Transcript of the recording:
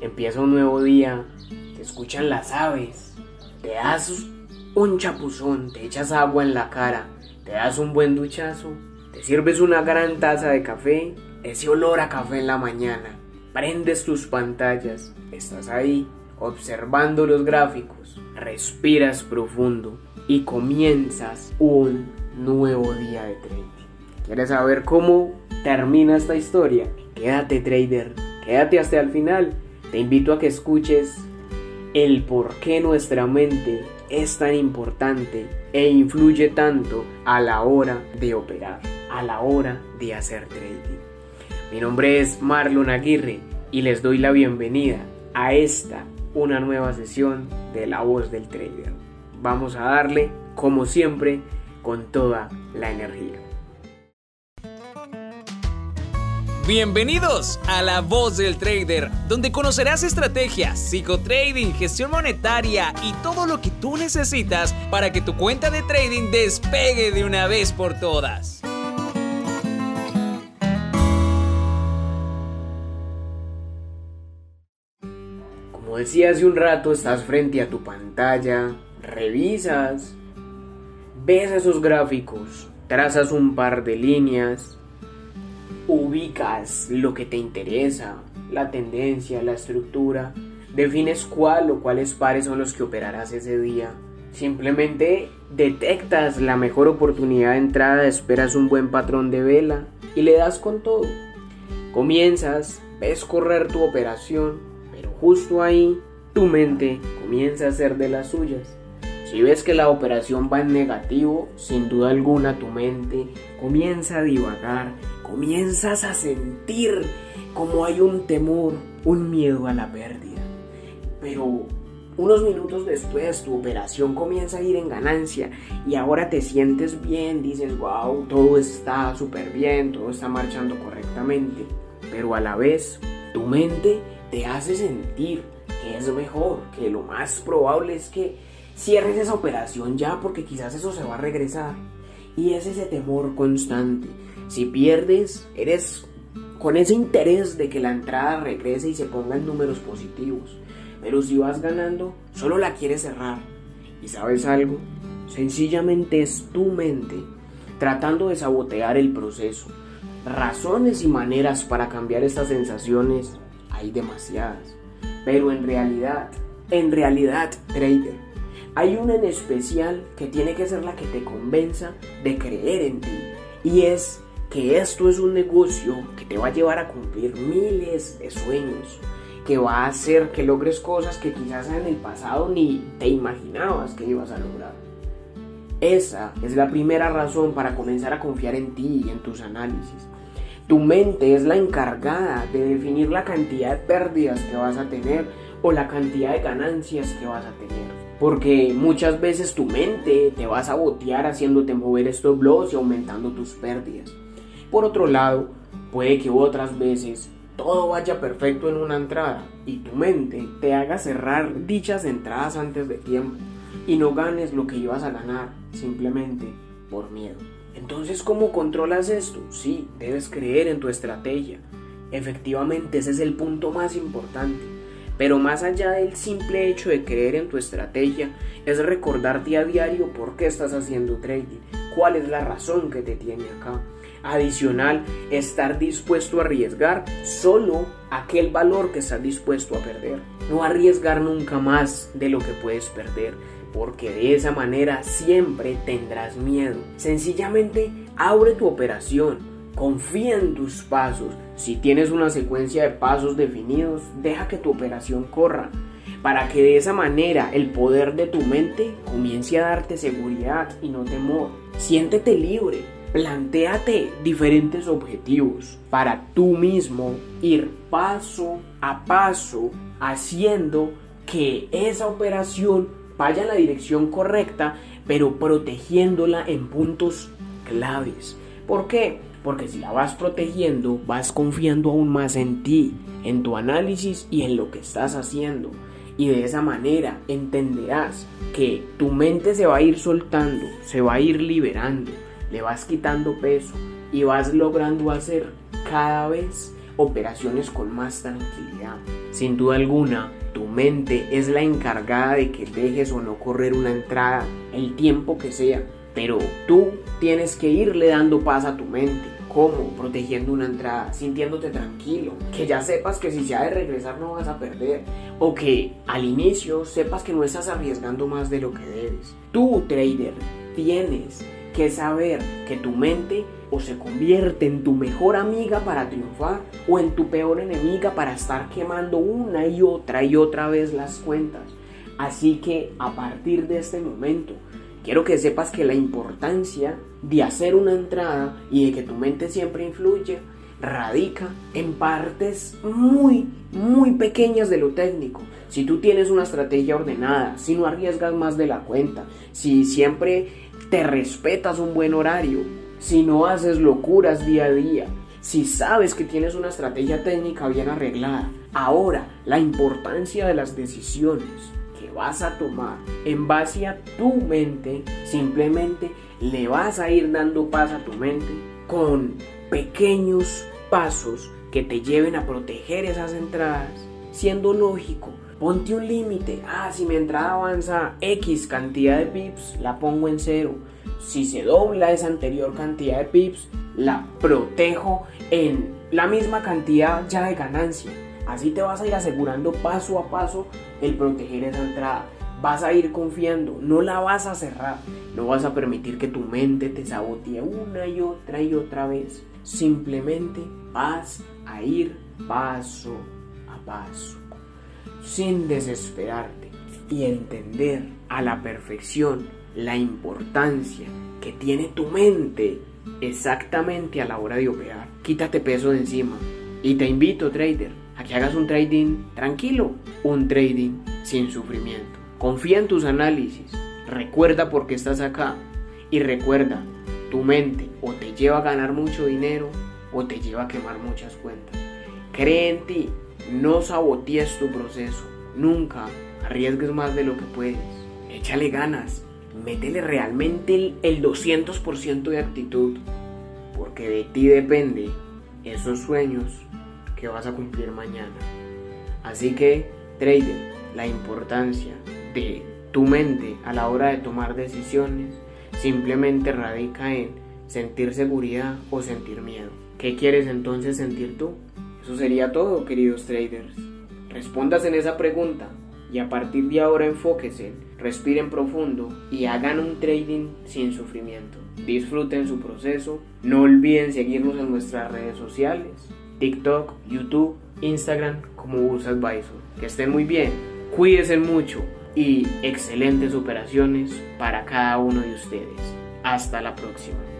empieza un nuevo día, te escuchan las aves, te das un chapuzón, te echas agua en la cara, te das un buen duchazo, te sirves una gran taza de café, ese olor a café en la mañana, prendes tus pantallas, estás ahí observando los gráficos, respiras profundo y comienzas un nuevo día de trading. ¿Quieres saber cómo termina esta historia? Quédate trader, quédate hasta el final. Te invito a que escuches el por qué nuestra mente es tan importante e influye tanto a la hora de operar, a la hora de hacer trading. Mi nombre es Marlon Aguirre y les doy la bienvenida a esta, una nueva sesión de La Voz del Trader. Vamos a darle, como siempre, con toda la energía. Bienvenidos a La Voz del Trader, donde conocerás estrategias, psicotrading, gestión monetaria y todo lo que tú necesitas para que tu cuenta de trading despegue de una vez por todas. Como decía hace un rato, estás frente a tu pantalla, revisas, ves esos gráficos, trazas un par de líneas, ubicas lo que te interesa, la tendencia, la estructura, defines cuál o cuáles pares son los que operarás ese día. Simplemente detectas la mejor oportunidad de entrada, esperas un buen patrón de vela y le das con todo. Comienzas, ves correr tu operación, pero justo ahí tu mente comienza a ser de las suyas. Si ves que la operación va en negativo, sin duda alguna tu mente comienza a divagar, comienzas a sentir como hay un temor, un miedo a la pérdida. Pero unos minutos después tu operación comienza a ir en ganancia y ahora te sientes bien, dices, wow, todo está súper bien, todo está marchando correctamente. Pero a la vez tu mente te hace sentir que es mejor, que lo más probable es que cierres esa operación ya porque quizás eso se va a regresar. Y es ese temor constante. Si pierdes, eres con ese interés de que la entrada regrese y se ponga en números positivos. Pero si vas ganando, solo la quieres cerrar. ¿Y sabes algo? Sencillamente es tu mente tratando de sabotear el proceso. Razones y maneras para cambiar estas sensaciones hay demasiadas. Pero en realidad, en realidad, trader, hay una en especial que tiene que ser la que te convenza de creer en ti. Y es que esto es un negocio que te va a llevar a cumplir miles de sueños, que va a hacer que logres cosas que quizás en el pasado ni te imaginabas que ibas a lograr. Esa es la primera razón para comenzar a confiar en ti y en tus análisis. Tu mente es la encargada de definir la cantidad de pérdidas que vas a tener o la cantidad de ganancias que vas a tener. Porque muchas veces tu mente te va a sabotear haciéndote mover estos blogs y aumentando tus pérdidas. Por otro lado, puede que otras veces todo vaya perfecto en una entrada y tu mente te haga cerrar dichas entradas antes de tiempo y no ganes lo que ibas a ganar simplemente por miedo. Entonces, ¿cómo controlas esto? Sí, debes creer en tu estrategia. Efectivamente, ese es el punto más importante. Pero más allá del simple hecho de creer en tu estrategia, es recordarte a diario por qué estás haciendo trading, cuál es la razón que te tiene acá. Adicional, estar dispuesto a arriesgar solo aquel valor que estás dispuesto a perder. No arriesgar nunca más de lo que puedes perder, porque de esa manera siempre tendrás miedo. Sencillamente, abre tu operación, confía en tus pasos. Si tienes una secuencia de pasos definidos, deja que tu operación corra para que de esa manera el poder de tu mente comience a darte seguridad y no temor. Siéntete libre, plantéate diferentes objetivos para tú mismo ir paso a paso haciendo que esa operación vaya en la dirección correcta, pero protegiéndola en puntos claves. ¿Por qué? Porque si la vas protegiendo, vas confiando aún más en ti, en tu análisis y en lo que estás haciendo. Y de esa manera entenderás que tu mente se va a ir soltando, se va a ir liberando, le vas quitando peso y vas logrando hacer cada vez operaciones con más tranquilidad. Sin duda alguna, tu mente es la encargada de que dejes o no correr una entrada el tiempo que sea, pero tú tienes que irle dando paz a tu mente. ¿Cómo? Protegiendo una entrada, sintiéndote tranquilo, que ya sepas que si se ha de regresar no vas a perder, o que al inicio sepas que no estás arriesgando más de lo que debes. Tú, trader, tienes que saber que tu mente o se convierte en tu mejor amiga para triunfar o en tu peor enemiga para estar quemando una y otra y otra vez las cuentas. Así que a partir de este momento, quiero que sepas que la importancia de hacer una entrada y de que tu mente siempre influye radica en partes muy, muy pequeñas de lo técnico. Si tú tienes una estrategia ordenada, si no arriesgas más de la cuenta, si siempre te respetas un buen horario, si no haces locuras día a día, si sabes que tienes una estrategia técnica bien arreglada. Ahora, la importancia de las decisiones vas a tomar en base a tu mente, simplemente le vas a ir dando paz a tu mente con pequeños pasos que te lleven a proteger esas entradas, siendo lógico. Ponte un límite. Ah, si mi entrada avanza X cantidad de pips, la pongo en cero. Si se dobla esa anterior cantidad de pips, la protejo en la misma cantidad ya de ganancia. Así te vas a ir asegurando paso a paso el proteger esa entrada. Vas a ir confiando, no la vas a cerrar, no vas a permitir que tu mente te sabotee una y otra y otra vez. Simplemente vas a ir paso a paso, sin desesperarte y entender a la perfección la importancia que tiene tu mente exactamente a la hora de operar. Quítate peso de encima y te invito, trader, que hagas un trading tranquilo, un trading sin sufrimiento. Confía en tus análisis, recuerda por qué estás acá y recuerda, tu mente o te lleva a ganar mucho dinero o te lleva a quemar muchas cuentas. Cree en ti, no sabotees tu proceso, nunca arriesgues más de lo que puedes. Échale ganas, métele realmente el, 200% de actitud, porque de ti depende esos sueños que vas a cumplir mañana. Así que, trader, la importancia de tu mente a la hora de tomar decisiones simplemente radica en sentir seguridad o sentir miedo. ¿Qué quieres entonces sentir tú? Eso sería todo, queridos traders. Respondas en esa pregunta y a partir de ahora enfóquese, respiren profundo y hagan un trading sin sufrimiento. Disfruten su proceso. No olviden seguirnos en nuestras redes sociales, TikTok, YouTube, Instagram como Bursa Advisor. Que estén muy bien, cuídense mucho y excelentes operaciones para cada uno de ustedes. Hasta la próxima.